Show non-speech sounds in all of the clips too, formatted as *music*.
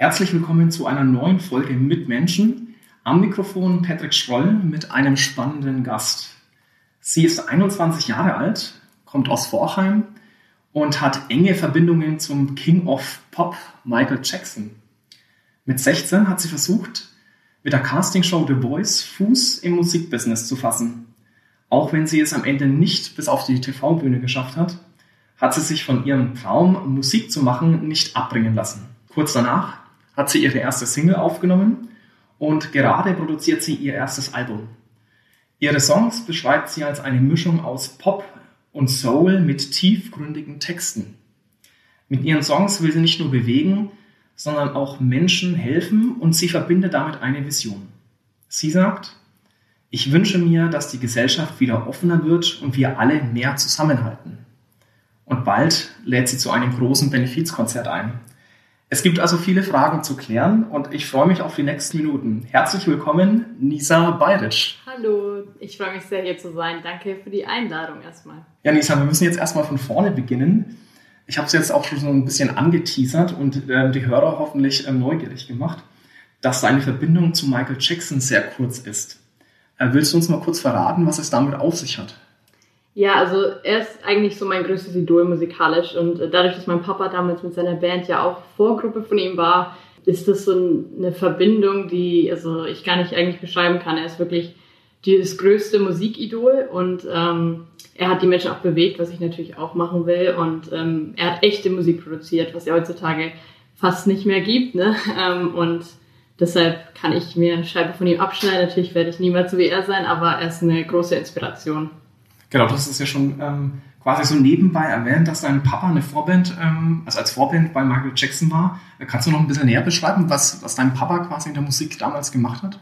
Herzlich willkommen zu einer neuen Folge mit Menschen. Am Mikrofon Patrick Schroll mit einem spannenden Gast. Sie ist 21 Jahre alt, kommt aus Vorheim und hat enge Verbindungen zum King of Pop Michael Jackson. Mit 16 hat sie versucht, mit der Castingshow The Voice Fuß im Musikbusiness zu fassen. Auch wenn sie es am Ende nicht bis auf die TV-Bühne geschafft hat, hat sie sich von ihrem Traum, Musik zu machen, nicht abbringen lassen. Kurz danach hat sie ihre erste Single aufgenommen und gerade produziert sie ihr erstes Album. Ihre Songs beschreibt sie als eine Mischung aus Pop und Soul mit tiefgründigen Texten. Mit ihren Songs will sie nicht nur bewegen, sondern auch Menschen helfen und sie verbindet damit eine Vision. Sie sagt, ich wünsche mir, dass die Gesellschaft wieder offener wird und wir alle mehr zusammenhalten. Und bald lädt sie zu einem großen Benefizkonzert ein. Es gibt also viele Fragen zu klären und ich freue mich auf die nächsten Minuten. Herzlich willkommen, Nisa Bayric. Hallo, ich freue mich sehr hier zu sein. Danke für die Einladung erstmal. Ja, Nisa, wir müssen jetzt erstmal von vorne beginnen. Ich habe es jetzt auch schon so ein bisschen angeteasert und äh, die Hörer hoffentlich äh, neugierig gemacht, dass deine Verbindung zu Michael Jackson sehr kurz ist. Äh, willst du uns mal kurz verraten, was es damit auf sich hat? Ja, also er ist eigentlich so mein größtes Idol musikalisch und äh, dadurch, dass mein Papa damals mit seiner Band ja auch Vorgruppe von ihm war, ist das so eine Verbindung, die also ich gar nicht eigentlich beschreiben kann. Er ist wirklich das größte Musikidol und ähm, er hat die Menschen auch bewegt, was ich natürlich auch machen will und ähm, er hat echte Musik produziert, was ja heutzutage fast nicht mehr gibt, ne? *laughs* Ähm, und deshalb kann ich mir eine Scheibe von ihm abschneiden. Natürlich werde ich niemals so wie er sein, aber er ist eine große Inspiration. Genau, das ist ja schon ähm, quasi so nebenbei erwähnt, dass dein Papa eine Vorband, ähm, also als Vorband bei Michael Jackson war. Kannst du noch ein bisschen näher beschreiben, was, was dein Papa quasi in der Musik damals gemacht hat?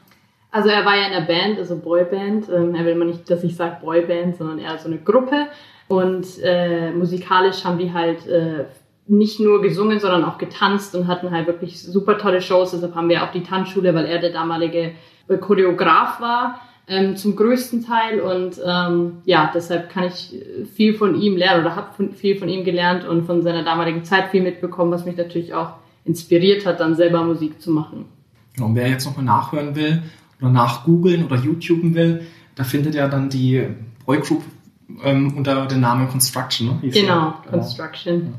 Also er war ja in der Band, also Boyband. Ähm, er will immer nicht, dass ich sage Boyband, sondern eher so eine Gruppe. Und äh, musikalisch haben die halt äh, nicht nur gesungen, sondern auch getanzt und hatten halt wirklich super tolle Shows. Deshalb haben wir auch die Tanzschule, weil er der damalige äh, Choreograf war ähm, zum größten Teil und ähm, ja, deshalb kann ich viel von ihm lernen oder habe viel von ihm gelernt und von seiner damaligen Zeit viel mitbekommen, was mich natürlich auch inspiriert hat, dann selber Musik zu machen. Genau, und wer jetzt nochmal nachhören will oder nachgoogeln oder YouTuben will, da findet er dann die Boygroup ähm, unter dem Namen Construction. Ne? Genau, ja. Construction. Ja.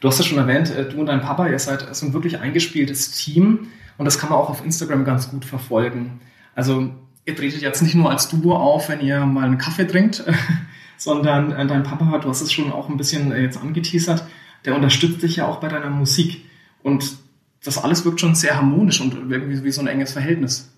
Du hast ja schon erwähnt, äh, du und dein Papa, ihr seid so ein wirklich eingespieltes Team und das kann man auch auf Instagram ganz gut verfolgen. Also ihr tretet jetzt nicht nur als Duo auf, wenn ihr mal einen Kaffee trinkt, *laughs* sondern äh, dein Papa, du hast es schon auch ein bisschen äh, jetzt angeteasert, der unterstützt dich ja auch bei deiner Musik. Und das alles wirkt schon sehr harmonisch und irgendwie wie so ein enges Verhältnis.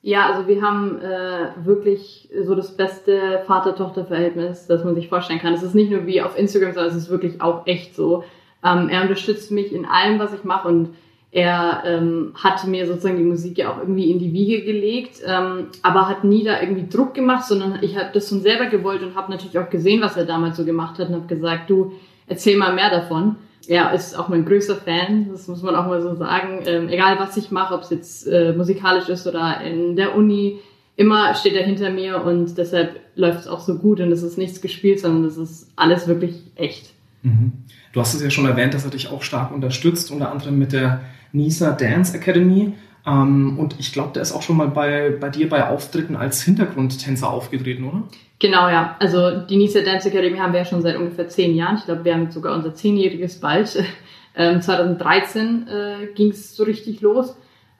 Ja, also wir haben äh, wirklich so das beste Vater-Tochter-Verhältnis, das man sich vorstellen kann. Es ist nicht nur wie auf Instagram, sondern es ist wirklich auch echt so. Ähm, er unterstützt mich in allem, was ich mache und er ähm, hatte mir sozusagen die Musik ja auch irgendwie in die Wiege gelegt, ähm, aber hat nie da irgendwie Druck gemacht, sondern ich habe das schon selber gewollt und habe natürlich auch gesehen, was er damals so gemacht hat und habe gesagt, du erzähl mal mehr davon. Er ist auch mein größter Fan, das muss man auch mal so sagen. Ähm, egal was ich mache, ob es jetzt äh, musikalisch ist oder in der Uni, immer steht er hinter mir und deshalb läuft es auch so gut und es ist nichts gespielt, sondern es ist alles wirklich echt. Mhm. Du hast es ja schon erwähnt, dass er dich auch stark unterstützt, unter anderem mit der Nisa Dance Academy. Ähm, und ich glaube, der ist auch schon mal bei, bei dir bei Auftritten als Hintergrundtänzer aufgetreten, oder? Genau, ja. Also die Nisa Dance Academy haben wir ja schon seit ungefähr zehn Jahren. Ich glaube, wir haben sogar unser zehnjähriges bald. *laughs* Ähm, 2013 äh, ging es so richtig los.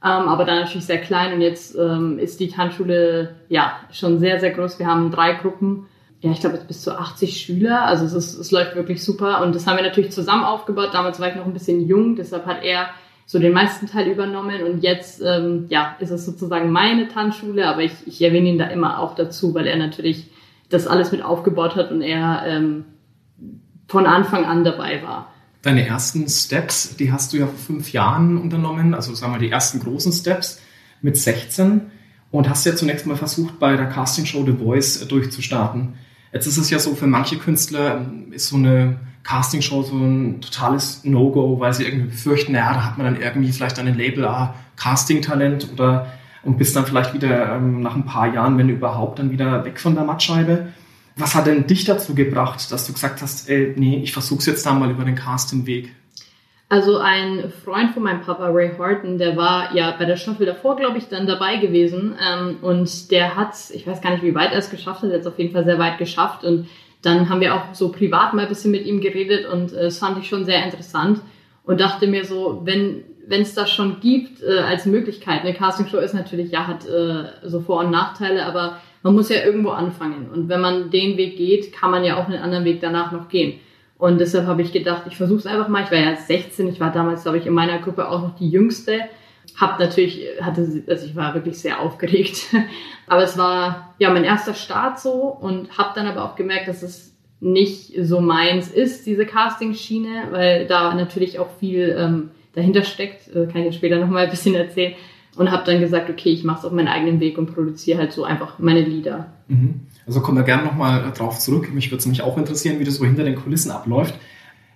Ähm, aber dann natürlich sehr klein und jetzt ähm, ist die Tanzschule ja schon sehr, sehr groß. Wir haben drei Gruppen ja, ich glaube jetzt bis zu 80 Schüler. Also es, ist, es läuft wirklich super. Und das haben wir natürlich zusammen aufgebaut. Damals war ich noch ein bisschen jung, deshalb hat er so den meisten Teil übernommen. Und jetzt ähm, ja, ist es sozusagen meine Tanzschule, aber ich, ich erwähne ihn da immer auch dazu, weil er natürlich das alles mit aufgebaut hat und er ähm, von Anfang an dabei war. Deine ersten Steps, die hast du ja vor fünf Jahren unternommen, also sagen wir die ersten großen Steps mit 16 und hast ja zunächst mal versucht, bei der Castingshow The Voice durchzustarten. Jetzt ist es ja so, für manche Künstler ähm, ist so eine Castingshow so ein totales No-Go, weil sie irgendwie befürchten, naja, da hat man dann irgendwie vielleicht ein Label, ah, Casting-Talent oder und bist dann vielleicht wieder ähm, nach ein paar Jahren, wenn überhaupt, dann wieder weg von der Mattscheibe. Was hat denn dich dazu gebracht, dass du gesagt hast, ey, nee, ich versuch's jetzt da mal über den Casting-Weg? Also ein Freund von meinem Papa, Ray Horton, der war ja bei der Staffel davor, glaube ich, dann dabei gewesen. Ähm, und der hat, ich weiß gar nicht, wie weit er es geschafft hat, es auf jeden Fall sehr weit geschafft. Und dann haben wir auch so privat mal ein bisschen mit ihm geredet und äh, das fand ich schon sehr interessant und dachte mir so, wenn wenn es das schon gibt äh, als Möglichkeit, eine Castingshow ist natürlich, ja, hat äh, so Vor- und Nachteile, aber man muss ja irgendwo anfangen. Und wenn man den Weg geht, kann man ja auch einen anderen Weg danach noch gehen. Und deshalb habe ich gedacht, ich versuche es einfach mal. Ich war ja 16, ich war damals, glaube ich, in meiner Gruppe auch noch die Jüngste. Hab natürlich, hatte, also ich war wirklich sehr aufgeregt. *laughs* aber es war ja mein erster Start so und habe dann aber auch gemerkt, dass es nicht so meins ist, diese Casting-Schiene, weil da natürlich auch viel ähm, dahinter steckt. Äh, kann ich später nochmal ein bisschen erzählen. Und habe dann gesagt, okay, ich mache es auf meinen eigenen Weg und produziere halt so einfach meine Lieder. Mhm. Also kommen wir gerne nochmal drauf zurück. Mich würde es nämlich auch interessieren, wie das so hinter den Kulissen abläuft.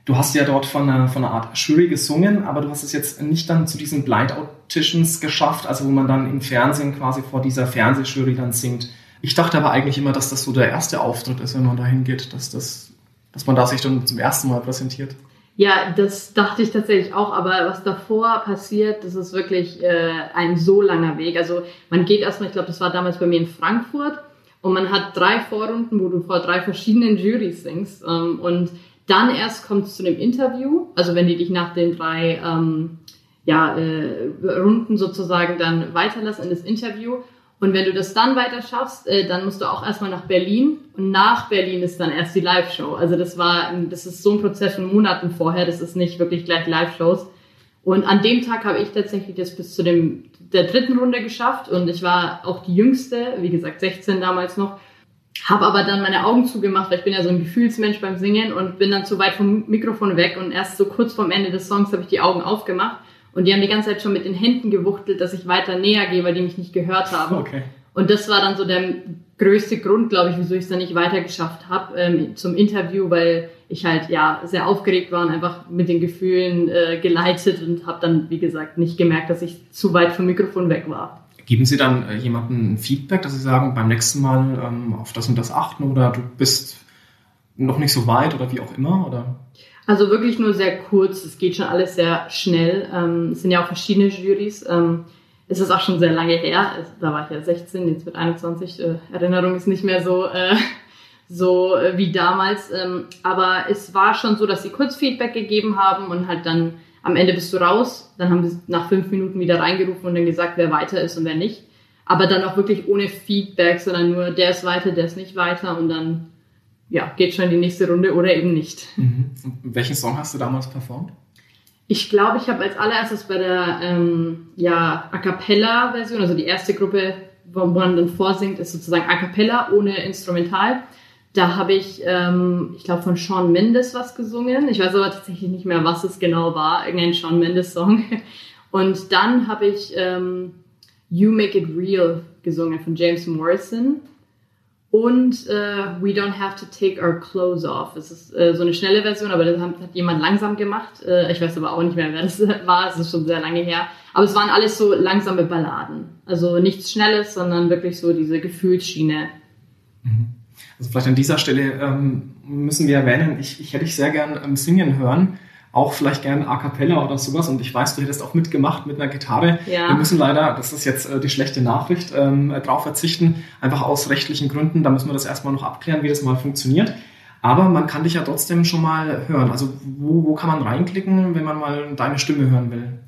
Du hast ja dort von einer, von einer Art Jury gesungen, aber du hast es jetzt nicht dann zu diesen Blind Auditions geschafft, also wo man dann im Fernsehen quasi vor dieser Fernsehjury dann singt. Ich dachte aber eigentlich immer, dass das so der erste Auftritt ist, wenn man da hingeht, dass, das, dass man da sich dann zum ersten Mal präsentiert. Ja, das dachte ich tatsächlich auch, aber was davor passiert, das ist wirklich äh, ein so langer Weg. Also man geht erstmal, ich glaube, das war damals bei mir in Frankfurt und man hat drei Vorrunden, wo du vor drei verschiedenen Jurys singst ähm, und dann erst kommt es zu dem Interview, also wenn die dich nach den drei ähm, ja, äh, Runden sozusagen dann weiterlassen in das Interview. Und wenn du das dann weiter schaffst, äh, dann musst du auch erstmal nach Berlin und nach Berlin ist dann erst die Live-Show. Also das war, das ist so ein Prozess von Monaten vorher, das ist nicht wirklich gleich Live-Shows. Und an dem Tag habe ich tatsächlich das bis zu dem, der dritten Runde geschafft und ich war auch die jüngste, wie gesagt 16 damals noch. Habe aber dann meine Augen zugemacht, weil ich bin ja so ein Gefühlsmensch beim Singen und bin dann zu weit vom Mikrofon weg und erst so kurz vorm Ende des Songs habe ich die Augen aufgemacht und die haben die ganze Zeit schon mit den Händen gewuchtelt, dass ich weiter näher gehe, weil die mich nicht gehört haben. Okay. Und das war dann so der größte Grund, glaube ich, wieso ich es dann nicht weiter geschafft habe ähm, zum Interview, weil ich halt ja sehr aufgeregt war und einfach mit den Gefühlen äh, geleitet und habe dann, wie gesagt, nicht gemerkt, dass ich zu weit vom Mikrofon weg war. Geben Sie dann äh, jemandem Feedback, dass Sie sagen, beim nächsten Mal ähm, auf das und das achten oder du bist noch nicht so weit oder wie auch immer? Oder? Also wirklich nur sehr kurz. Es geht schon alles sehr schnell. Ähm, es sind ja auch verschiedene Jurys. Ähm, es ist auch schon sehr lange her. Da war ich ja 16, jetzt mit 21. Äh, Erinnerung ist nicht mehr so, äh, so äh, wie damals. Ähm, aber es war schon so, dass sie kurz Feedback gegeben haben und halt dann am Ende bist du raus. Dann haben sie nach fünf Minuten wieder reingerufen und dann gesagt, wer weiter ist und wer nicht. Aber dann auch wirklich ohne Feedback, sondern nur der ist weiter, der ist nicht weiter und dann ja, geht schon in die nächste Runde oder eben nicht. Mhm. welchen Song hast du damals performt? Ich glaube, ich habe als allererstes bei der ähm, ja, A Cappella-Version, also die erste Gruppe, wo man dann vorsingt, ist sozusagen A Cappella ohne Instrumental. Da habe ich, ähm, ich glaube, von Sean Mendes was gesungen. Ich weiß aber tatsächlich nicht mehr, was es genau war. Irgendein Sean Mendes-Song. *laughs* Und dann habe ich ähm, You Make It Real gesungen von James Morrison. Und äh, We Don't Have to Take Our Clothes Off. Das ist äh, so eine schnelle Version, aber das hat, hat jemand langsam gemacht. Äh, ich weiß aber auch nicht mehr, wer das *laughs* war. Es ist schon sehr lange her. Aber es waren alles so langsame Balladen. Also nichts Schnelles, sondern wirklich so diese Gefühlsschiene. Mhm. Also vielleicht an dieser Stelle ähm, müssen wir erwähnen, ich, ich hätte dich sehr gern ähm, singen hören auch vielleicht gerne A Cappella oder sowas. Und ich weiß, du hättest auch mitgemacht mit einer Gitarre. Ja. Wir müssen leider, das ist jetzt äh, die schlechte Nachricht, ähm, drauf verzichten, einfach aus rechtlichen Gründen. Da müssen wir das erstmal noch abklären, wie das mal funktioniert. Aber man kann dich ja trotzdem schon mal hören. Also wo, wo kann man reinklicken, wenn man mal deine Stimme hören will?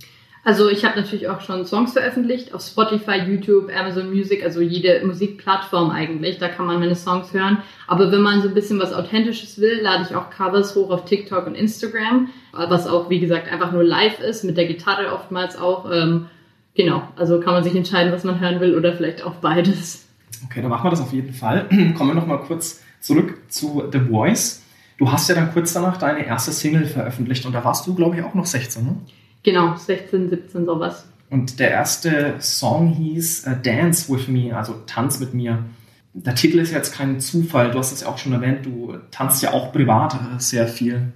Also ich habe natürlich auch schon Songs veröffentlicht auf Spotify, YouTube, Amazon Music, also jede Musikplattform eigentlich. Da kann man meine Songs hören. Aber wenn man so ein bisschen was Authentisches will, lade ich auch Covers hoch auf TikTok und Instagram, was auch wie gesagt einfach nur live ist, mit der Gitarre oftmals auch. Ähm, genau, also kann man sich entscheiden, was man hören will oder vielleicht auch beides. Okay, dann machen wir das auf jeden Fall. *clears throat* Kommen wir nochmal kurz zurück zu The Voice. Du hast ja dann kurz danach deine erste Single veröffentlicht und da warst du, glaube ich, auch noch 16, ne? Genau, 16, 17, sowas. Und der erste Song hieß uh, Dance with Me, also Tanz mit mir. Der Titel ist jetzt kein Zufall, du hast es ja auch schon erwähnt, du tanzt ja auch privat äh, sehr viel.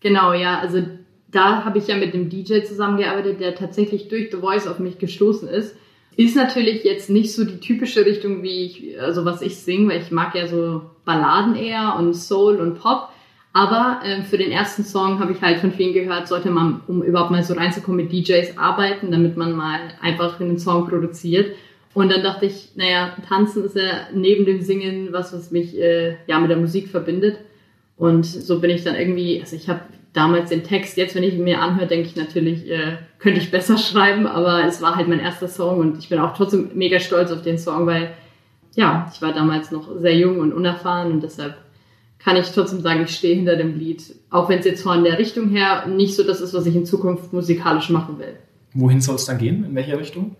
Genau, ja, also da habe ich ja mit dem DJ zusammengearbeitet, der tatsächlich durch The Voice auf mich gestoßen ist. Ist natürlich jetzt nicht so die typische Richtung, wie ich, also was ich singe, weil ich mag ja so Balladen eher und Soul und Pop. Aber äh, für den ersten Song habe ich halt von vielen gehört, sollte man, um überhaupt mal so reinzukommen, mit DJs arbeiten, damit man mal einfach einen Song produziert. Und dann dachte ich, naja, tanzen ist ja neben dem Singen was, was mich äh, ja mit der Musik verbindet. Und so bin ich dann irgendwie, also ich habe damals den Text, jetzt wenn ich ihn mir anhöre, denke ich natürlich, äh, könnte ich besser *laughs* schreiben, aber es war halt mein erster Song und ich bin auch trotzdem mega stolz auf den Song, weil ja, ich war damals noch sehr jung und unerfahren und deshalb kann ich trotzdem sagen, ich stehe hinter dem Lied, auch wenn es jetzt von der Richtung her nicht so das ist, was ich in Zukunft musikalisch machen will. Wohin soll es dann gehen? In welche Richtung?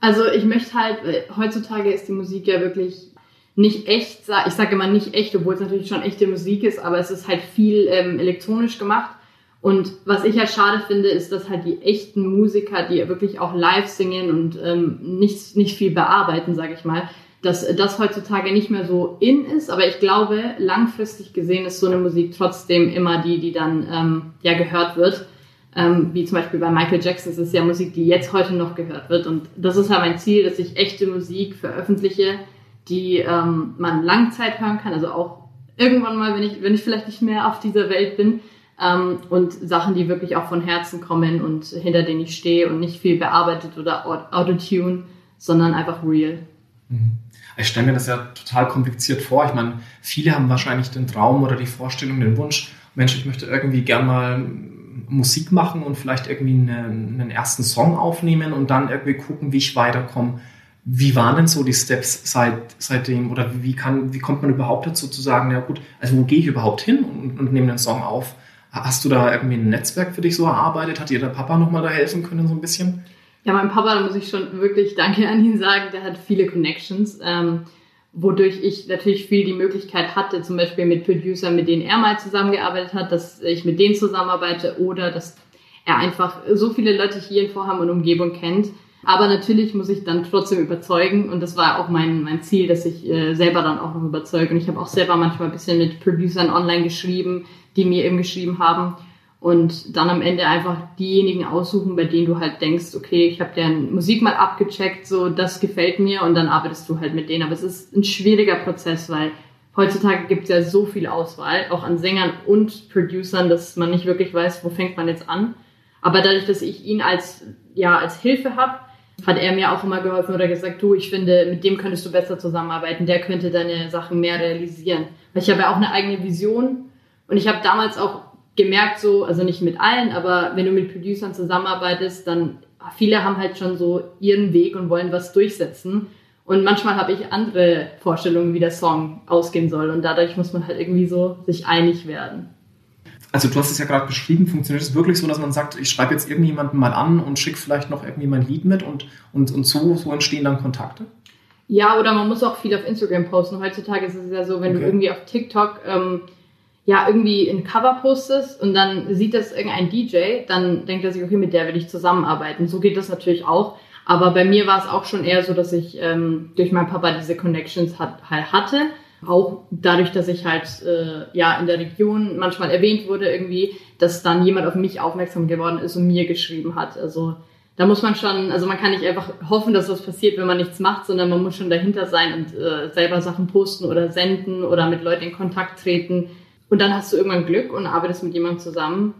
Also ich möchte halt, heutzutage ist die Musik ja wirklich nicht echt, ich sage immer nicht echt, obwohl es natürlich schon echte Musik ist, aber es ist halt viel ähm, elektronisch gemacht. Und was ich halt schade finde, ist, dass halt die echten Musiker, die wirklich auch live singen und ähm, nicht, nicht viel bearbeiten, sage ich mal, dass das heutzutage nicht mehr so in ist. Aber ich glaube, langfristig gesehen ist so eine Musik trotzdem immer die, die dann ähm, ja gehört wird. Ähm, wie zum Beispiel bei Michael Jackson, ist ja Musik, die jetzt heute noch gehört wird. Und das ist ja mein Ziel, dass ich echte Musik veröffentliche, die ähm, man Langzeit hören kann. Also auch irgendwann mal, wenn ich, wenn ich vielleicht nicht mehr auf dieser Welt bin. Ähm, und Sachen, die wirklich auch von Herzen kommen und hinter denen ich stehe und nicht viel bearbeitet oder Autotune, sondern einfach real. Mhm. Ich stelle mir das ja total kompliziert vor. Ich meine, viele haben wahrscheinlich den Traum oder die Vorstellung, den Wunsch, Mensch, ich möchte irgendwie gern mal Musik machen und vielleicht irgendwie einen, einen ersten Song aufnehmen und dann irgendwie gucken, wie ich weiterkomme. Wie waren denn so die Steps seit, seitdem oder wie, kann, wie kommt man überhaupt dazu zu sagen, ja gut, also wo gehe ich überhaupt hin und, und nehme einen Song auf? Hast du da irgendwie ein Netzwerk für dich so erarbeitet? Hat dir der Papa nochmal da helfen können so ein bisschen? Ja, mein Papa, da muss ich schon wirklich Danke an ihn sagen, der hat viele Connections. Ähm, wodurch ich natürlich viel die Möglichkeit hatte, zum Beispiel mit Producern, mit denen er mal zusammengearbeitet hat, dass ich mit denen zusammenarbeite oder dass er einfach so viele Leute hier in Vorham und Umgebung kennt. Aber natürlich muss ich dann trotzdem überzeugen und das war auch mein, mein Ziel, dass ich äh, selber dann auch noch überzeuge. Und ich habe auch selber manchmal ein bisschen mit Producern online geschrieben, die mir eben geschrieben haben und dann am Ende einfach diejenigen aussuchen, bei denen du halt denkst, okay, ich habe deren Musik mal abgecheckt, so das gefällt mir und dann arbeitest du halt mit denen. Aber es ist ein schwieriger Prozess, weil heutzutage gibt es ja so viel Auswahl, auch an Sängern und Producern, dass man nicht wirklich weiß, wo fängt man jetzt an. Aber dadurch, dass ich ihn als ja als Hilfe habe, hat er mir auch immer geholfen oder gesagt, du, ich finde, mit dem könntest du besser zusammenarbeiten, der könnte deine Sachen mehr realisieren. Weil ich habe ja auch eine eigene Vision und ich habe damals auch gemerkt so, also nicht mit allen, aber wenn du mit Producern zusammenarbeitest, dann viele haben halt schon so ihren Weg und wollen was durchsetzen. Und manchmal habe ich andere Vorstellungen, wie der Song ausgehen soll. Und dadurch muss man halt irgendwie so sich einig werden. Also du hast es ja gerade beschrieben, funktioniert es wirklich so, dass man sagt, ich schreibe jetzt irgendjemanden mal an und schicke vielleicht noch irgendwie mein Lied mit und, und, und so, so entstehen dann Kontakte? Ja, oder man muss auch viel auf Instagram posten. Heutzutage ist es ja so, wenn okay. du irgendwie auf TikTok ähm, ja irgendwie ein Cover postest und dann sieht das irgendein DJ, dann denkt er sich, okay, mit der will ich zusammenarbeiten. So geht das natürlich auch. Aber bei mir war es auch schon eher so, dass ich ähm, durch meinen Papa diese Connections hat, halt hatte. Auch dadurch, dass ich halt äh, ja in der Region manchmal erwähnt wurde irgendwie, dass dann jemand auf mich aufmerksam geworden ist und mir geschrieben hat. Also da muss man schon, also man kann nicht einfach hoffen, dass was passiert, wenn man nichts macht, sondern man muss schon dahinter sein und äh, selber Sachen posten oder senden oder mit Leuten in Kontakt treten und dann hast du irgendwann Glück und arbeitest mit jemandem zusammen,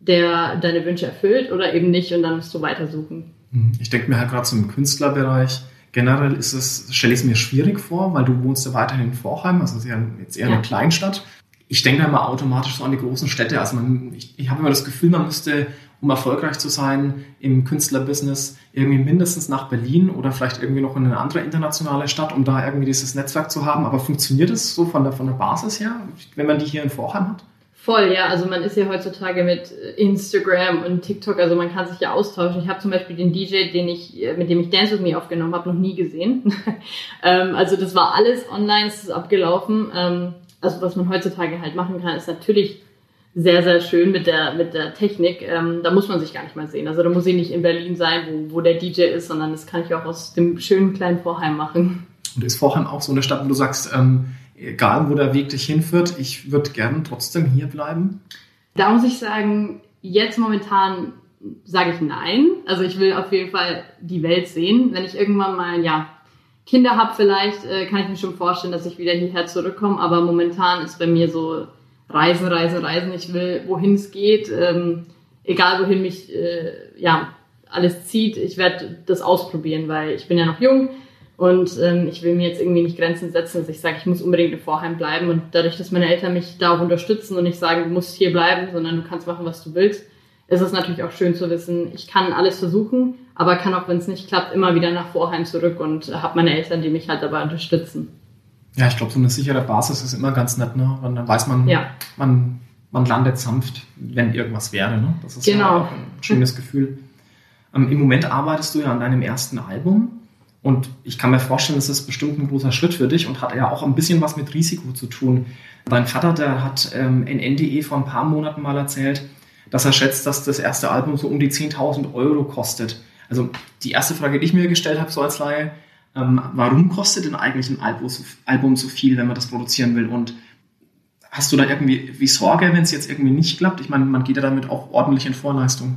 der deine Wünsche erfüllt oder eben nicht und dann musst du weitersuchen. Mhm. Ich denke mir halt gerade im Künstlerbereich, generell ist es, stelle ich es mir schwierig vor, weil du wohnst ja weiterhin in Vorheim, also ist ja jetzt eher ja. eine Kleinstadt. Ich denke da immer automatisch so an die großen Städte. Also man, ich, ich habe immer das Gefühl, man müsste um erfolgreich zu sein im Künstlerbusiness, irgendwie mindestens nach Berlin oder vielleicht irgendwie noch in eine andere internationale Stadt, um da irgendwie dieses Netzwerk zu haben. Aber funktioniert es so von der, von der Basis her, wenn man die hier in Vorheim hat? Voll, ja. Also man ist ja heutzutage mit Instagram und TikTok, also man kann sich ja austauschen. Ich habe zum Beispiel den DJ, den ich, mit dem ich Dance With Me aufgenommen habe, noch nie gesehen. *laughs* Ähm, also das war alles online, es ist abgelaufen. Ähm, also was man heutzutage halt machen kann, ist natürlich sehr, sehr schön mit der, mit der Technik. Ähm, da muss man sich gar nicht mal sehen. Also da muss ich nicht in Berlin sein, wo, wo der DJ ist, sondern das kann ich auch aus dem schönen kleinen Vorheim machen. Und ist Vorheim auch so eine Stadt, wo du sagst, ähm, egal wo der Weg dich hinführt, ich würde gerne trotzdem hier bleiben? Da muss ich sagen, jetzt momentan sage ich nein. Also ich will auf jeden Fall die Welt sehen. Wenn ich irgendwann mal, ja, Kinder habe vielleicht, äh, kann ich mir schon vorstellen, dass ich wieder hierher zurückkomme. Aber momentan ist bei mir so reisen, reisen, reisen. Ich will, wohin es geht, ähm, egal wohin mich äh, ja alles zieht. Ich werde das ausprobieren, weil ich bin ja noch jung und ähm, ich will mir jetzt irgendwie nicht Grenzen setzen, dass ich sage, ich muss unbedingt in Vorheim bleiben. Und dadurch, dass meine Eltern mich da auch unterstützen und nicht sagen, du musst hier bleiben, sondern du kannst machen, was du willst, ist es natürlich auch schön zu wissen, ich kann alles versuchen, aber kann auch, wenn es nicht klappt, immer wieder nach Vorheim zurück und habe meine Eltern, die mich halt dabei unterstützen. Ja, ich glaube, so eine sichere Basis ist immer ganz nett, ne? Und dann weiß man, ja. man, man landet sanft, wenn irgendwas wäre. Ne? Das ist genau. ja auch ein schönes Gefühl. Ähm, Im Moment arbeitest du ja an deinem ersten Album. Und ich kann mir vorstellen, das ist bestimmt ein großer Schritt für dich und hat ja auch ein bisschen was mit Risiko zu tun. Dein Vater, der hat ähm, in NDE vor ein paar Monaten mal erzählt, dass er schätzt, dass das erste Album so um die 10.000 Euro kostet. Also die erste Frage, die ich mir gestellt habe, so als Laie, ähm, warum kostet denn eigentlich ein Album so, Album so viel, wenn man das produzieren will? Und hast du da irgendwie wie Sorge, wenn es jetzt irgendwie nicht klappt? Ich meine, man geht ja damit auch ordentlich in Vorleistung.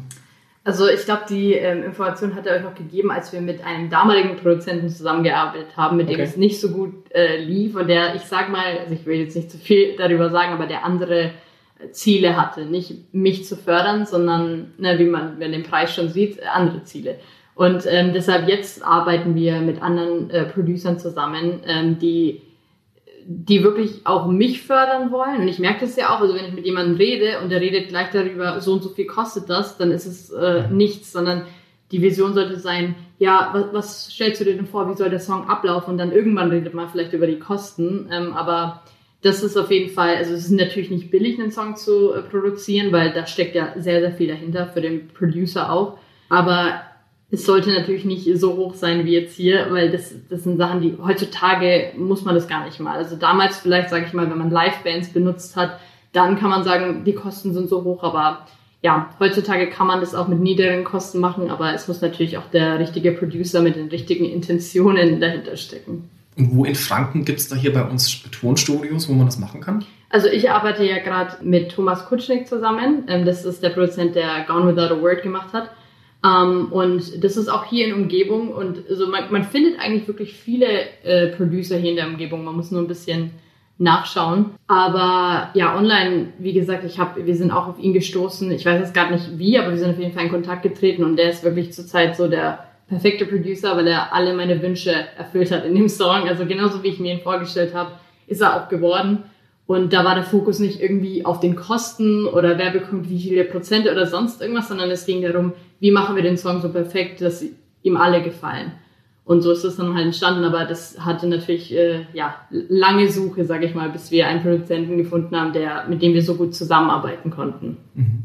Also ich glaube, die ähm, Information hat er euch noch gegeben, als wir mit einem damaligen Produzenten zusammengearbeitet haben, mit dem okay. es nicht so gut äh, lief und der, ich sag mal, also ich will jetzt nicht zu viel darüber sagen, aber der andere Ziele hatte. Nicht mich zu fördern, sondern, ne, wie man wenn den Preis schon sieht, andere Ziele. Und ähm, deshalb jetzt arbeiten wir mit anderen äh, Producern zusammen, ähm, die die wirklich auch mich fördern wollen. Und ich merke das ja auch, also wenn ich mit jemandem rede und der redet gleich darüber, so und so viel kostet das, dann ist es äh, nichts, sondern die Vision sollte sein, ja, was, was stellst du dir denn vor, wie soll der Song ablaufen? Und dann irgendwann redet man vielleicht über die Kosten. Ähm, aber das ist auf jeden Fall, also es ist natürlich nicht billig, einen Song zu äh, produzieren, weil da steckt ja sehr, sehr viel dahinter, für den Producer auch. Aber es sollte natürlich nicht so hoch sein wie jetzt hier, weil das, das sind Sachen, die heutzutage muss man das gar nicht mal. Also damals vielleicht, sage ich mal, wenn man Live-Bands benutzt hat, dann kann man sagen, die Kosten sind so hoch, aber ja, heutzutage kann man das auch mit niedrigen Kosten machen, aber es muss natürlich auch der richtige Producer mit den richtigen Intentionen dahinter stecken. Und wo in Franken gibt es da hier bei uns Tonstudios, wo man das machen kann? Also ich arbeite ja gerade mit Thomas Kutschnik zusammen. Ähm, das ist der Produzent, der Gone Without a Word gemacht hat. Ähm, und das ist auch hier in Umgebung und also man, man findet eigentlich wirklich viele äh, Producer hier in der Umgebung. Man muss nur ein bisschen nachschauen. Aber ja, online, wie gesagt, ich habe, wir sind auch auf ihn gestoßen. Ich weiß jetzt gar nicht wie, aber wir sind auf jeden Fall in Kontakt getreten und der ist wirklich zurzeit so der perfekte Producer, weil er alle meine Wünsche erfüllt hat in dem Song. Also genauso wie ich mir ihn vorgestellt habe, ist er auch geworden. Und da war der Fokus nicht irgendwie auf den Kosten oder wer bekommt wie viele Prozente oder sonst irgendwas, sondern es ging darum, wie machen wir den Song so perfekt, dass ihm alle gefallen. Und so ist es dann halt entstanden, aber das hatte natürlich äh, ja lange Suche, sage ich mal, bis wir einen Produzenten gefunden haben, der mit dem wir so gut zusammenarbeiten konnten. Mhm.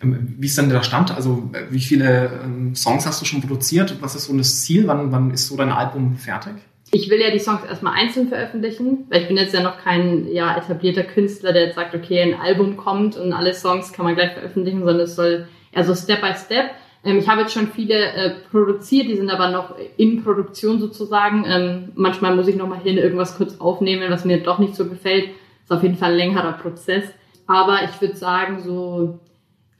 Ähm, wie ist denn der Stand? Also äh, wie viele ähm, Songs hast du schon produziert? Was ist so das Ziel? Wann, wann ist so dein Album fertig? Ich will ja die Songs erstmal einzeln veröffentlichen, weil ich bin jetzt ja noch kein ja, etablierter Künstler, der jetzt sagt, okay, ein Album kommt und alle Songs kann man gleich veröffentlichen, sondern es soll eher so Step by Step. Ähm, ich habe jetzt schon viele äh, produziert, die sind aber noch in Produktion sozusagen. Ähm, manchmal muss ich nochmal hin, irgendwas kurz aufnehmen, was mir doch nicht so gefällt. Ist auf jeden Fall ein längerer Prozess. Aber ich würde sagen, so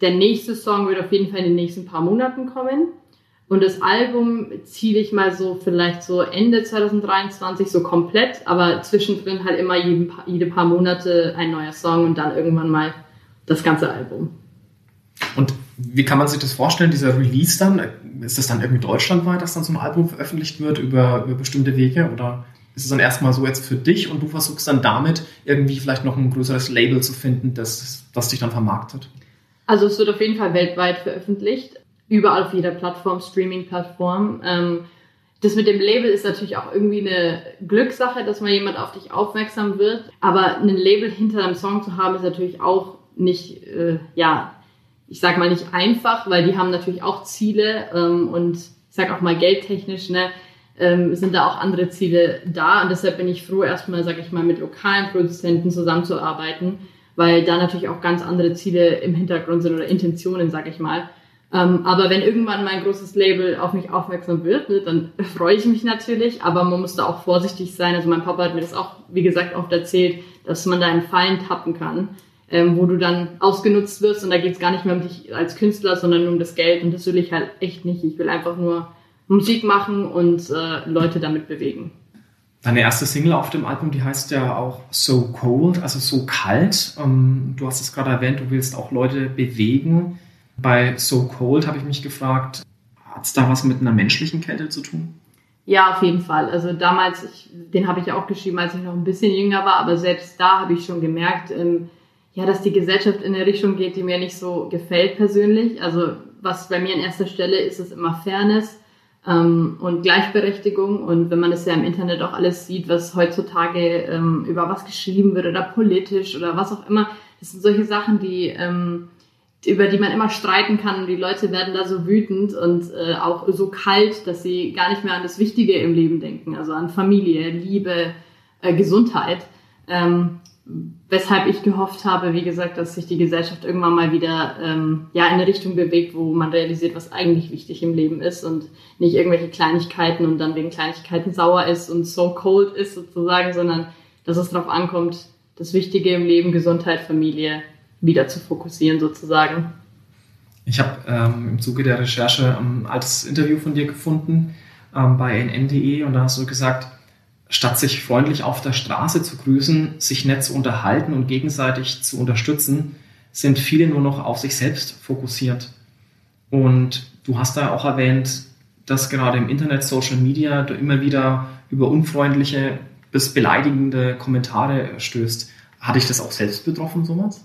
der nächste Song wird auf jeden Fall in den nächsten paar Monaten kommen. Und das Album ziele ich mal so vielleicht so Ende 2023 so komplett, aber zwischendrin halt immer jeden, jede paar Monate ein neuer Song und dann irgendwann mal das ganze Album. Und wie kann man sich das vorstellen, dieser Release dann? Ist das dann irgendwie deutschlandweit, dass dann so ein Album veröffentlicht wird über, über bestimmte Wege? Oder ist es dann erstmal so jetzt für dich und du versuchst dann damit irgendwie vielleicht noch ein größeres Label zu finden, das, das dich dann vermarktet? Also es wird auf jeden Fall weltweit veröffentlicht überall auf jeder Plattform, Streaming-Plattform. Ähm, das mit dem Label ist natürlich auch irgendwie eine Glückssache, dass mal jemand auf dich aufmerksam wird. Aber ein Label hinter einem Song zu haben, ist natürlich auch nicht, äh, ja, ich sag mal nicht einfach, weil die haben natürlich auch Ziele ähm, und ich sag auch mal geldtechnisch, ne, ähm, sind da auch andere Ziele da. Und deshalb bin ich froh, erstmal, sag ich mal, mit lokalen Produzenten zusammenzuarbeiten, weil da natürlich auch ganz andere Ziele im Hintergrund sind oder Intentionen, sag ich mal. Ähm, aber wenn irgendwann mein großes Label auf mich aufmerksam wird, ne, dann *laughs* freue ich mich natürlich, aber man muss da auch vorsichtig sein. Also mein Papa hat mir das auch, wie gesagt, oft erzählt, dass man da in Fallen tappen kann, ähm, wo du dann ausgenutzt wirst und da geht es gar nicht mehr um dich als Künstler, sondern um das Geld und das will ich halt echt nicht. Ich will einfach nur Musik machen und äh, Leute damit bewegen. Deine erste Single auf dem Album, die heißt ja auch So Cold, also so kalt. Ähm, du hast es gerade erwähnt, du willst auch Leute bewegen. Bei So Cold habe ich mich gefragt, hat es da was mit einer menschlichen Kälte zu tun? Ja, auf jeden Fall. Also damals, ich, den habe ich auch geschrieben, als ich noch ein bisschen jünger war, aber selbst da habe ich schon gemerkt, ähm, ja, dass die Gesellschaft in eine Richtung geht, die mir nicht so gefällt persönlich. Also was bei mir an erster Stelle ist, ist immer Fairness ähm, und Gleichberechtigung. Und wenn man es ja im Internet auch alles sieht, was heutzutage ähm, über was geschrieben wird oder politisch oder was auch immer, das sind solche Sachen, die ähm, über die man immer streiten kann und die Leute werden da so wütend und äh, auch so kalt, dass sie gar nicht mehr an das Wichtige im Leben denken, also an Familie, Liebe, äh, Gesundheit. Ähm, weshalb ich gehofft habe, wie gesagt, dass sich die Gesellschaft irgendwann mal wieder ähm, ja in eine Richtung bewegt, wo man realisiert, was eigentlich wichtig im Leben ist und nicht irgendwelche Kleinigkeiten und dann wegen Kleinigkeiten sauer ist und so cold ist sozusagen, sondern dass es darauf ankommt, das Wichtige im Leben, Gesundheit, Familie wieder zu fokussieren sozusagen. Ich habe ähm, im Zuge der Recherche ein altes Interview von dir gefunden ähm, bei nn.de und da hast du gesagt, statt sich freundlich auf der Straße zu grüßen, sich nett zu unterhalten und gegenseitig zu unterstützen, sind viele nur noch auf sich selbst fokussiert. Und du hast da auch erwähnt, dass gerade im Internet, Social Media, du immer wieder über unfreundliche bis beleidigende Kommentare stößt. Hatte ich das auch selbst betroffen, sowas?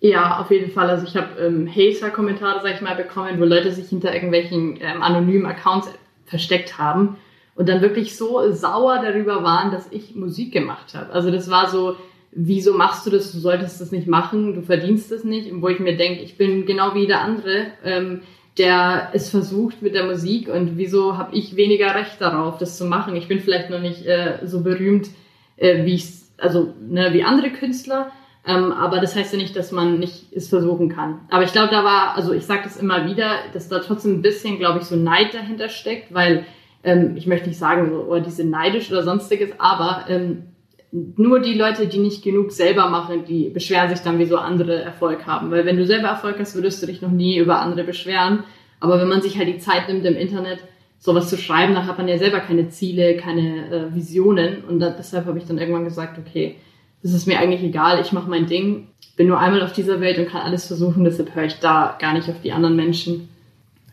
Ja, auf jeden Fall. Also ich habe ähm, Hater-Kommentare, sag ich mal, bekommen, wo Leute sich hinter irgendwelchen ähm, anonymen Accounts versteckt haben und dann wirklich so sauer darüber waren, dass ich Musik gemacht habe. Also das war so, wieso machst du das? Du solltest das nicht machen, du verdienst das nicht. Und wo ich mir denke, ich bin genau wie der andere, ähm, der es versucht mit der Musik und wieso habe ich weniger Recht darauf, das zu machen? Ich bin vielleicht noch nicht äh, so berühmt, äh, wie ich also ne, wie andere Künstler. Ähm, aber das heißt ja nicht, dass man nicht es versuchen kann. Aber ich glaube, da war, also ich sage das immer wieder, dass da trotzdem ein bisschen, glaube ich, so Neid dahinter steckt, weil ähm, ich möchte nicht sagen, so, oh, die sind neidisch oder sonstiges, aber ähm, nur die Leute, die nicht genug selber machen, die beschweren sich dann, wieso andere Erfolg haben. Weil wenn du selber Erfolg hast, würdest du dich noch nie über andere beschweren. Aber wenn man sich halt die Zeit nimmt im Internet, sowas zu schreiben, dann hat man ja selber keine Ziele, keine äh, Visionen. Und da, deshalb habe ich dann irgendwann gesagt, okay, das ist mir eigentlich egal, ich mache mein Ding, bin nur einmal auf dieser Welt und kann alles versuchen, deshalb höre ich da gar nicht auf die anderen Menschen.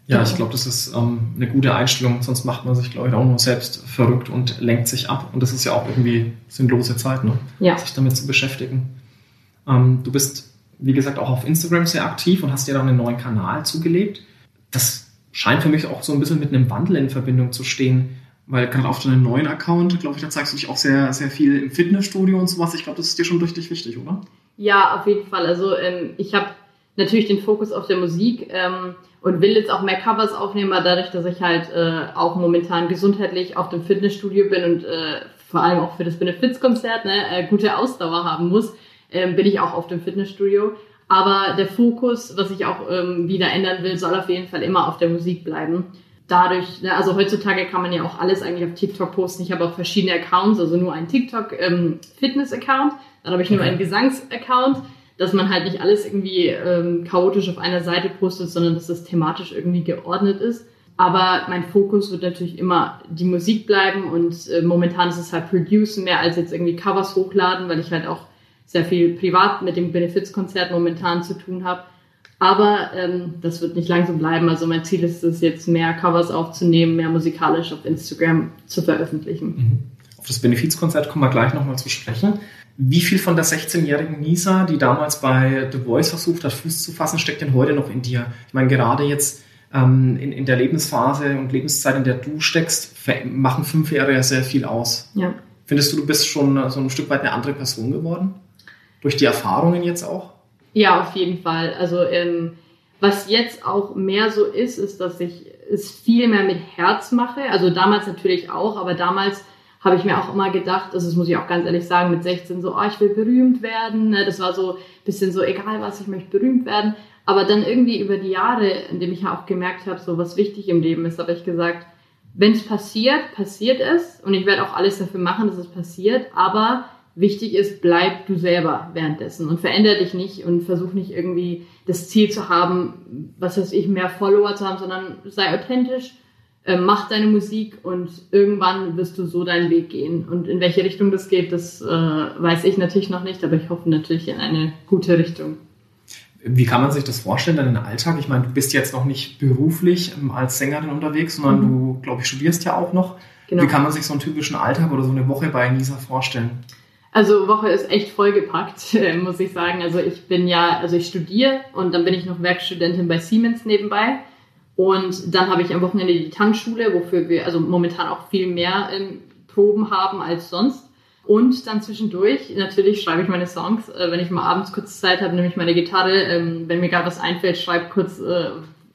Ja, ich glaube, das ist ähm, eine gute Einstellung, sonst macht man sich, glaube ich, auch nur selbst verrückt und lenkt sich ab. Und das ist ja auch irgendwie sinnlose Zeit, ne? ja. sich damit zu beschäftigen. Ähm, du bist, wie gesagt, auch auf Instagram sehr aktiv und hast dir dann einen neuen Kanal zugelegt. Das scheint für mich auch so ein bisschen mit einem Wandel in Verbindung zu stehen, weil gerade auf deinem neuen Account, glaube ich, da zeigst du dich auch sehr, sehr viel im Fitnessstudio und sowas. Ich glaube, das ist dir schon richtig wichtig, oder? Ja, auf jeden Fall. Also ähm, ich habe natürlich den Fokus auf der Musik. Ähm, und will jetzt auch mehr Covers aufnehmen, aber dadurch, dass ich halt äh, auch momentan gesundheitlich auf dem Fitnessstudio bin und äh, vor allem auch für das Benefizkonzert ne, äh, gute Ausdauer haben muss, äh, bin ich auch auf dem Fitnessstudio. Aber der Fokus, was ich auch ähm, wieder ändern will, soll auf jeden Fall immer auf der Musik bleiben. Dadurch, ne, also heutzutage kann man ja auch alles eigentlich auf TikTok posten. Ich habe auch verschiedene Accounts, also nur einen TikTok ähm, Fitness-Account, dann habe ich nur einen Gesangs-Account dass man halt nicht alles irgendwie ähm, chaotisch auf einer Seite postet, sondern dass das thematisch irgendwie geordnet ist. Aber mein Fokus wird natürlich immer die Musik bleiben und äh, momentan ist es halt Producen mehr als jetzt irgendwie Covers hochladen, weil ich halt auch sehr viel privat mit dem Benefizkonzert momentan zu tun habe. Aber ähm, das wird nicht lang so bleiben. Also mein Ziel ist es jetzt mehr Covers aufzunehmen, mehr musikalisch auf Instagram zu veröffentlichen. Mhm. Auf das Benefizkonzert kommen wir gleich nochmal zu sprechen. Wie viel von der 16-jährigen Nisa, die damals bei The Voice versucht hat, Fuß zu fassen, steckt denn heute noch in dir? Ich meine, gerade jetzt ähm, in, in der Lebensphase und Lebenszeit, in der du steckst, machen fünf Jahre ja sehr viel aus. Ja. Findest du, du bist schon so ein Stück weit eine andere Person geworden? Durch die Erfahrungen jetzt auch? Ja, auf jeden Fall. Also ähm, was jetzt auch mehr so ist, ist, dass ich es viel mehr mit Herz mache. Also damals natürlich auch, aber damals habe ich mir auch immer gedacht, also das muss ich auch ganz ehrlich sagen, mit 16 so, oh, ich will berühmt werden. Ne? Das war so ein bisschen so, egal was, ich möchte berühmt werden. Aber dann irgendwie über die Jahre, indem ich ja auch gemerkt habe, so was wichtig im Leben ist, habe ich gesagt, wenn es passiert, passiert es. Und ich werde auch alles dafür machen, dass es passiert. Aber wichtig ist, bleib du selber währenddessen und verändere dich nicht und versuch nicht irgendwie das Ziel zu haben, was weiß ich, mehr Follower zu haben, sondern sei authentisch, äh, mach deine Musik und irgendwann wirst du so deinen Weg gehen. Und in welche Richtung das geht, das äh, weiß ich natürlich noch nicht, aber ich hoffe natürlich in eine gute Richtung. Wie kann man sich das vorstellen, deinen Alltag? Ich meine, du bist jetzt noch nicht beruflich ähm, als Sängerin unterwegs, sondern mhm. du, glaube ich, studierst ja auch noch. Genau. Wie kann man sich so einen typischen Alltag oder so eine Woche bei Nisa vorstellen? Also Woche ist echt vollgepackt, *laughs* muss ich sagen. Also ich bin ja, also ich studiere und dann bin ich noch Werkstudentin bei Siemens nebenbei. Und dann habe ich am Wochenende die Tanzschule, wofür wir also momentan auch viel mehr ähm, Proben haben als sonst. Und dann zwischendurch, natürlich schreibe ich meine Songs, äh, wenn ich mal abends kurz Zeit habe, nehme ich meine Gitarre, ähm, wenn mir gerade was einfällt, schreibe kurz äh,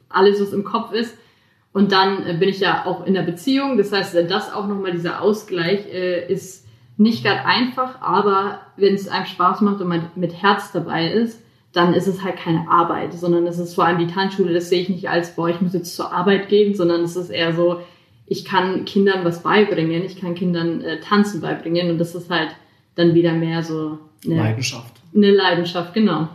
alles, was im Kopf ist. Und dann äh, bin ich ja auch in der Beziehung. Das heißt, das auch nochmal dieser Ausgleich äh, ist nicht gerade einfach, aber wenn es einem Spaß macht und man mit Herz dabei ist, dann ist es halt keine Arbeit, sondern es ist vor allem die Tanzschule, das sehe ich nicht als, boah, ich muss jetzt zur Arbeit gehen, sondern es ist eher so, ich kann Kindern was beibringen, ich kann Kindern äh, Tanzen beibringen und das ist halt dann wieder mehr so eine Leidenschaft. Eine Leidenschaft, genau.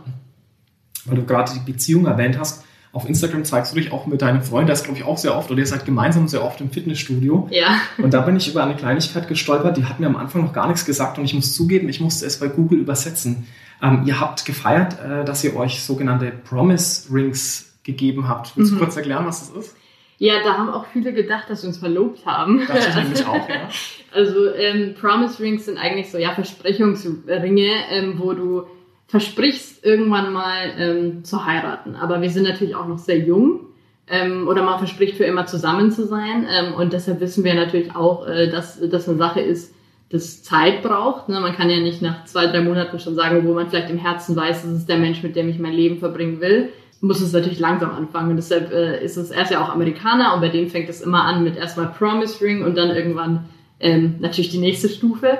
Weil du gerade die Beziehung erwähnt hast, auf Instagram zeigst du dich auch mit deinem Freund, der ist glaube ich auch sehr oft, oder ihr seid gemeinsam sehr oft im Fitnessstudio. Ja. Und da bin ich über eine Kleinigkeit gestolpert, die hat mir am Anfang noch gar nichts gesagt und ich muss zugeben, ich musste es bei Google übersetzen. Ähm, ihr habt gefeiert, äh, dass ihr euch sogenannte Promise Rings gegeben habt. Willst du mhm. kurz erklären, was das ist? Ja, da haben auch viele gedacht, dass wir uns verlobt haben. Das ich nämlich auch, ja. *laughs* Also ähm, Promise Rings sind eigentlich so ja Versprechungsringe, ähm, wo du versprichst, irgendwann mal ähm, zu heiraten. Aber wir sind natürlich auch noch sehr jung. Ähm, oder man verspricht für immer zusammen zu sein. Ähm, und deshalb wissen wir natürlich auch, äh, dass das eine Sache ist, das Zeit braucht. Ne? Man kann ja nicht nach zwei, drei Monaten schon sagen, wo man vielleicht im Herzen weiß, das ist der Mensch, mit dem ich mein Leben verbringen will muss es natürlich langsam anfangen. Und deshalb äh, ist es, er ist ja auch Amerikaner und bei dem fängt es immer an mit erstmal Promise Ring und dann irgendwann ähm, natürlich die nächste Stufe.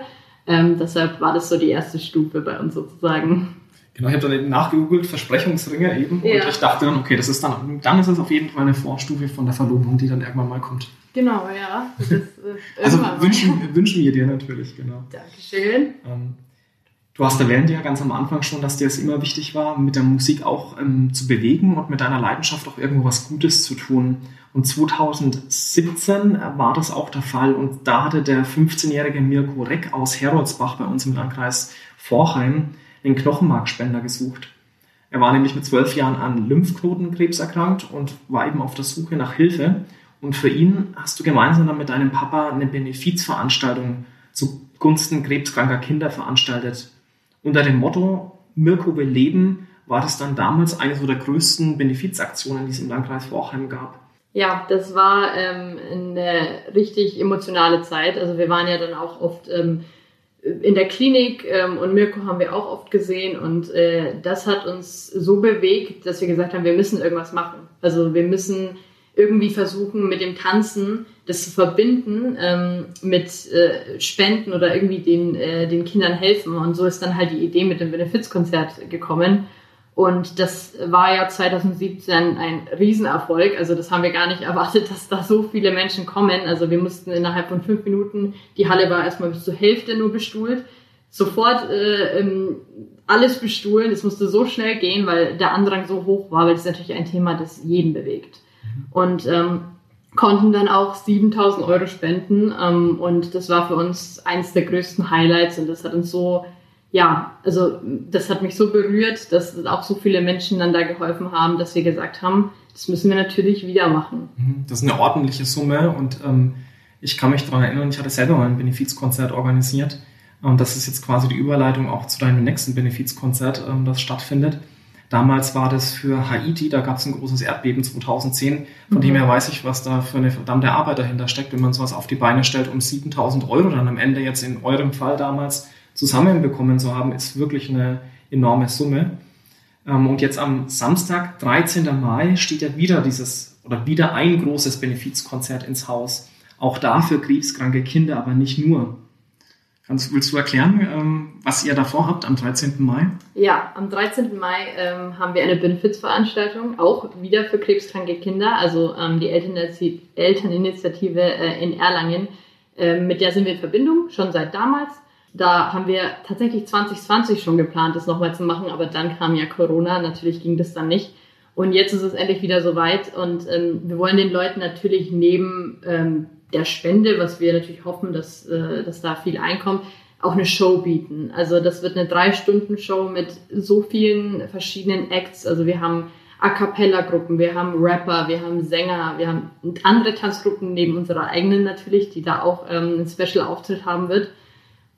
Ähm, deshalb war das so die erste Stufe bei uns sozusagen. Genau, ich habe dann nachgegoogelt, Versprechungsringe eben. Ja. Und ich dachte dann, okay, das ist dann, dann ist es auf jeden Fall eine Vorstufe von der Verlobung, die dann irgendwann mal kommt. Genau, ja. Ist, äh, also wünschen, wünschen wir dir natürlich, genau. Dankeschön. Ähm, Du hast erwähnt ja ganz am Anfang schon, dass dir es immer wichtig war, mit der Musik auch ähm, zu bewegen und mit deiner Leidenschaft auch irgendwo was Gutes zu tun. Und 2017 war das auch der Fall und da hatte der 15-jährige Mirko Reck aus Heroldsbach bei uns im Landkreis Vorheim den Knochenmarkspender gesucht. Er war nämlich mit zwölf Jahren an Lymphknotenkrebs erkrankt und war eben auf der Suche nach Hilfe. Und für ihn hast du gemeinsam dann mit deinem Papa eine Benefizveranstaltung zugunsten krebskranker Kinder veranstaltet. Unter dem Motto Mirko will leben war das dann damals eine so der größten Benefizaktionen, die es im Landkreis Vorheim gab. Ja, das war ähm, eine richtig emotionale Zeit. Also wir waren ja dann auch oft ähm, in der Klinik ähm, und Mirko haben wir auch oft gesehen und äh, das hat uns so bewegt, dass wir gesagt haben, wir müssen irgendwas machen. Also wir müssen irgendwie versuchen, mit dem Tanzen das zu verbinden ähm, mit äh, Spenden oder irgendwie den, äh, den Kindern helfen. Und so ist dann halt die Idee mit dem Benefizkonzert gekommen. Und das war ja 2017 ein Riesenerfolg. Also das haben wir gar nicht *laughs* erwartet, dass da so viele Menschen kommen. Also wir mussten innerhalb von fünf Minuten, die Halle war erstmal bis zur Hälfte nur bestuhlt, sofort äh, ähm, alles bestuhlen. Es musste so schnell gehen, weil der Andrang so hoch war, weil das natürlich ein Thema, das jeden bewegt und ähm, konnten dann auch 7000 Euro spenden. Ähm, und das war für uns eines der größten Highlights und das hat uns so, ja, also das hat mich so berührt, dass auch so viele Menschen dann da geholfen haben, dass wir gesagt haben, das müssen wir natürlich wieder machen. Mhm. Das ist eine ordentliche Summe und ähm, ich kann mich daran erinnern, ich hatte selber mal ein Benefizkonzert organisiert. Und das ist jetzt quasi die Überleitung auch zu deinem nächsten Benefizkonzert, ähm, das stattfindet. Damals war das für Haiti, da gab es ein großes Erdbeben 2010. Von mhm. dem her weiß ich, was da für eine verdammte Arbeit dahinter steckt, wenn man sowas auf die Beine stellt, um 7000 Euro dann am Ende jetzt in eurem Fall damals zusammenbekommen zu haben, ist wirklich eine enorme Summe. Ähm, und jetzt am Samstag, 13. Mai, steht ja wieder dieses oder wieder ein großes Benefizkonzert ins Haus. Auch da für krebskranke Kinder, aber nicht nur. Kannst, willst du erklären, ähm, was ihr davor habt am 13. Mai? Ja, am 13. Mai ähm, haben wir eine Benefizveranstaltung, auch wieder für krebskranke Kinder, also ähm, die Elterninitiative äh, in Erlangen. Ähm, mit der sind wir in Verbindung, schon seit damals. Da haben wir tatsächlich 2020 schon geplant, das nochmal zu machen, aber dann kam ja Corona, natürlich ging das dann nicht. Und jetzt ist es endlich wieder soweit und ähm, wir wollen den Leuten natürlich neben ähm, der Spende, was wir natürlich hoffen, dass, äh, dass da viel einkommt, auch eine Show bieten. Also das wird eine Drei-Stunden-Show mit so vielen verschiedenen Acts. Also wir haben A Cappella-Gruppen, wir haben Rapper, wir haben Sänger, wir haben andere Tanzgruppen neben unserer eigenen natürlich, die da auch ähm, einen Special-Auftritt haben wird.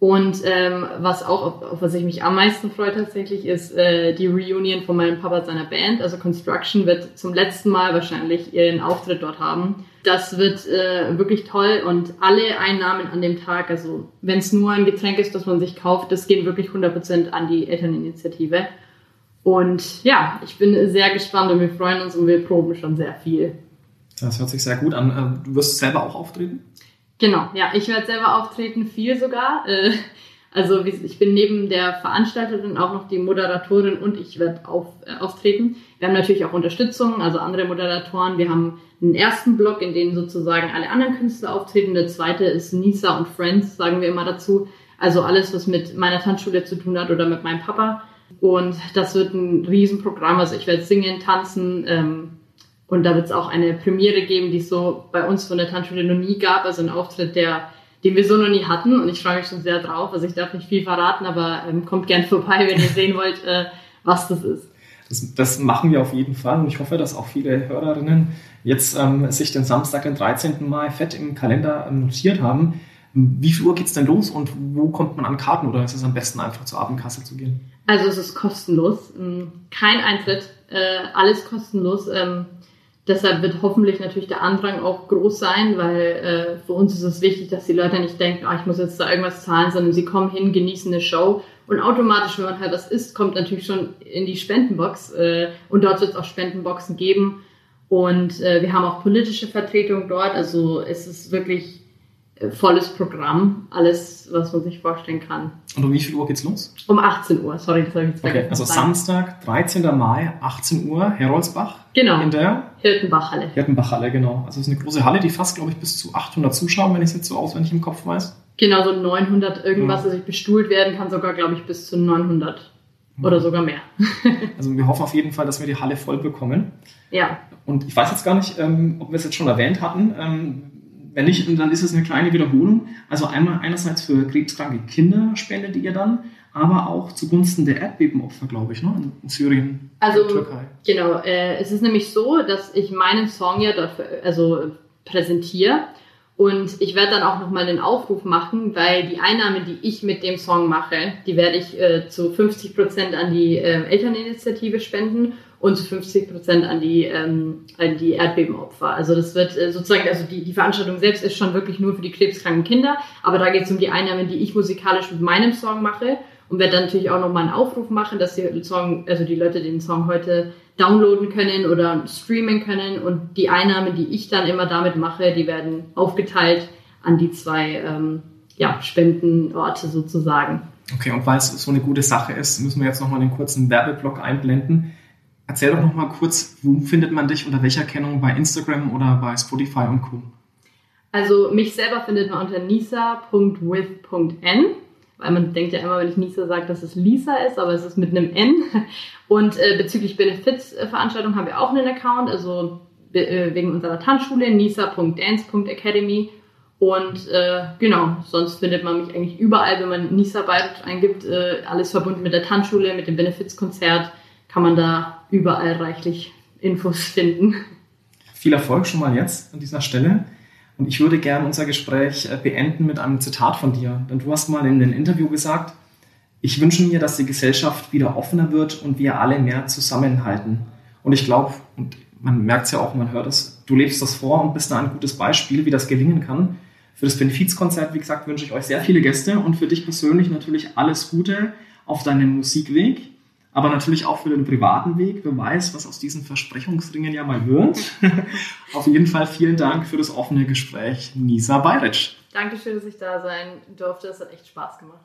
Und ähm, was auch, auf, auf was ich mich am meisten freue tatsächlich, ist äh, die Reunion von meinem Papa seiner Band. Also Construction wird zum letzten Mal wahrscheinlich ihren Auftritt dort haben. Das wird äh, wirklich toll und alle Einnahmen an dem Tag, also wenn es nur ein Getränk ist, das man sich kauft, das gehen wirklich 100% an die Elterninitiative. Und ja, ich bin sehr gespannt und wir freuen uns und wir proben schon sehr viel. Das hört sich sehr gut an. Äh, du wirst selber auch auftreten? Genau, ja, ich werde selber auftreten, viel sogar. Äh, also ich bin neben der Veranstalterin auch noch die Moderatorin und ich werde auf, äh, auftreten. Wir haben natürlich auch Unterstützung, also andere Moderatoren. Wir haben einen ersten Block, in dem sozusagen alle anderen Künstler auftreten. Der zweite ist Nisa und Friends, sagen wir immer dazu. Also alles, was mit meiner Tanzschule zu tun hat oder mit meinem Papa. Und das wird ein Riesenprogramm. Also ich werde singen, tanzen, ähm, und da wird es auch eine Premiere geben, die es so bei uns von der Tanzschule noch nie gab. Also ein Auftritt, der, den wir so noch nie hatten. Und ich freue mich schon sehr drauf. Also ich darf nicht viel verraten, aber ähm, kommt gern *laughs* vorbei, wenn ihr sehen wollt, äh, was das ist. Das, das, machen wir auf jeden Fall und ich hoffe, dass auch viele Hörerinnen jetzt ähm, sich den Samstag, den 13. Mai fett im Kalender ähm, notiert haben. Wie viel Uhr geht es denn los und wo kommt man an Karten oder ist es am besten einfach zur Abendkasse zu gehen? Also es ist kostenlos, ähm, kein Eintritt, äh, alles kostenlos. Ähm, Deshalb wird hoffentlich natürlich der Andrang auch groß sein, weil äh, für uns ist es wichtig, dass die Leute nicht denken, oh, ich muss jetzt da irgendwas zahlen, sondern sie kommen hin, genießen eine Show. Und automatisch, wenn man halt was isst, kommt natürlich schon in die Spendenbox äh, und dort wird es auch Spendenboxen geben. Und äh, wir haben auch politische Vertretung dort, also es ist wirklich volles Programm, alles, was man sich vorstellen kann. Und um wie viel Uhr geht's los? Um 18 Uhr, sorry, das habe ich jetzt Okay, also Samstag, 13. Mai, 18 Uhr, Heroldsbach. Genau. In der Hirtenbachhalle. Hirtenbachhalle, genau. Also es ist eine große Halle, die fast, glaube ich, bis zu 800 Zuschauer, wenn ich es jetzt so auswendig im Kopf weiß. Genau, so 900 irgendwas, ja. also bestuhlt werden kann sogar, glaube ich, bis zu 900 mhm. oder sogar mehr. *laughs* also wir hoffen auf jeden Fall, dass wir die Halle voll bekommen. Ja. Und ich weiß jetzt gar nicht, ähm, ob wir es jetzt schon erwähnt hatten. Ähm, wenn nicht, dann ist es eine kleine Wiederholung. Also einmal einerseits für krebskranke Kinder spendet ihr dann, aber auch zugunsten der Erdbebenopfer, glaube ich, ne? in Syrien, also, Türkei. Genau, äh, es ist nämlich so, dass ich meinen Song ja dort also präsentiere und ich werde dann auch nochmal einen Aufruf machen, weil die Einnahmen, die ich mit dem Song mache, die werde ich äh, zu 50 Prozent an die äh, Elterninitiative spenden und zu 50 Prozent an die, ähm, an die Erdbebenopfer. Also das wird äh, sozusagen, also die, die Veranstaltung selbst ist schon wirklich nur für die krebskranken Kinder, aber da geht es um die Einnahmen, die ich musikalisch mit meinem Song mache und werde dann natürlich auch nochmal einen Aufruf machen, dass die Song, also die Leute den Song heute downloaden können oder streamen können und die Einnahmen, die ich dann immer damit mache, die werden aufgeteilt an die zwei ähm, ja, Spendenorte sozusagen. Okay, und weil es so eine gute Sache ist, müssen wir jetzt nochmal einen kurzen Werbeblock einblenden. Erzähl doch noch mal kurz, wo findet man dich unter welcher Kennung bei Instagram oder bei Spotify und Co. Also mich selber findet man unter nisa.with.n, weil man denkt ja immer, wenn ich Nisa sage, dass es Lisa ist, aber es ist mit einem N. Und äh, bezüglich Benefits-Veranstaltungen haben wir auch einen Account, also äh, wegen unserer Tanzschule, nisa.dance.academy. Und äh, genau, sonst findet man mich eigentlich überall, wenn man Nisa Bayreuth eingibt, äh, alles verbunden mit der Tanzschule, mit dem Benefizkonzert kann man da überall reichlich Infos finden. Viel Erfolg schon mal jetzt an dieser Stelle. Und ich würde gerne unser Gespräch äh, beenden mit einem Zitat von dir. Denn du hast mal in einem Interview gesagt, ich wünsche mir, dass die Gesellschaft wieder offener wird und wir alle mehr zusammenhalten. Und ich glaube, und man merkt es ja auch, man hört es, du lebst das vor und bist da ein gutes Beispiel, wie das gelingen kann. Für das Benefizkonzert, wie gesagt, wünsche ich euch sehr viele Gäste und für dich persönlich natürlich alles Gute auf deinem Musikweg aber natürlich auch für den privaten Weg. Wer weiß, was aus diesen Versprechungsringen ja mal wird. *laughs* Auf jeden Fall vielen Dank für das offene Gespräch, Nisa Bayric. Dankeschön, dass ich da sein durfte. Es hat echt Spaß gemacht.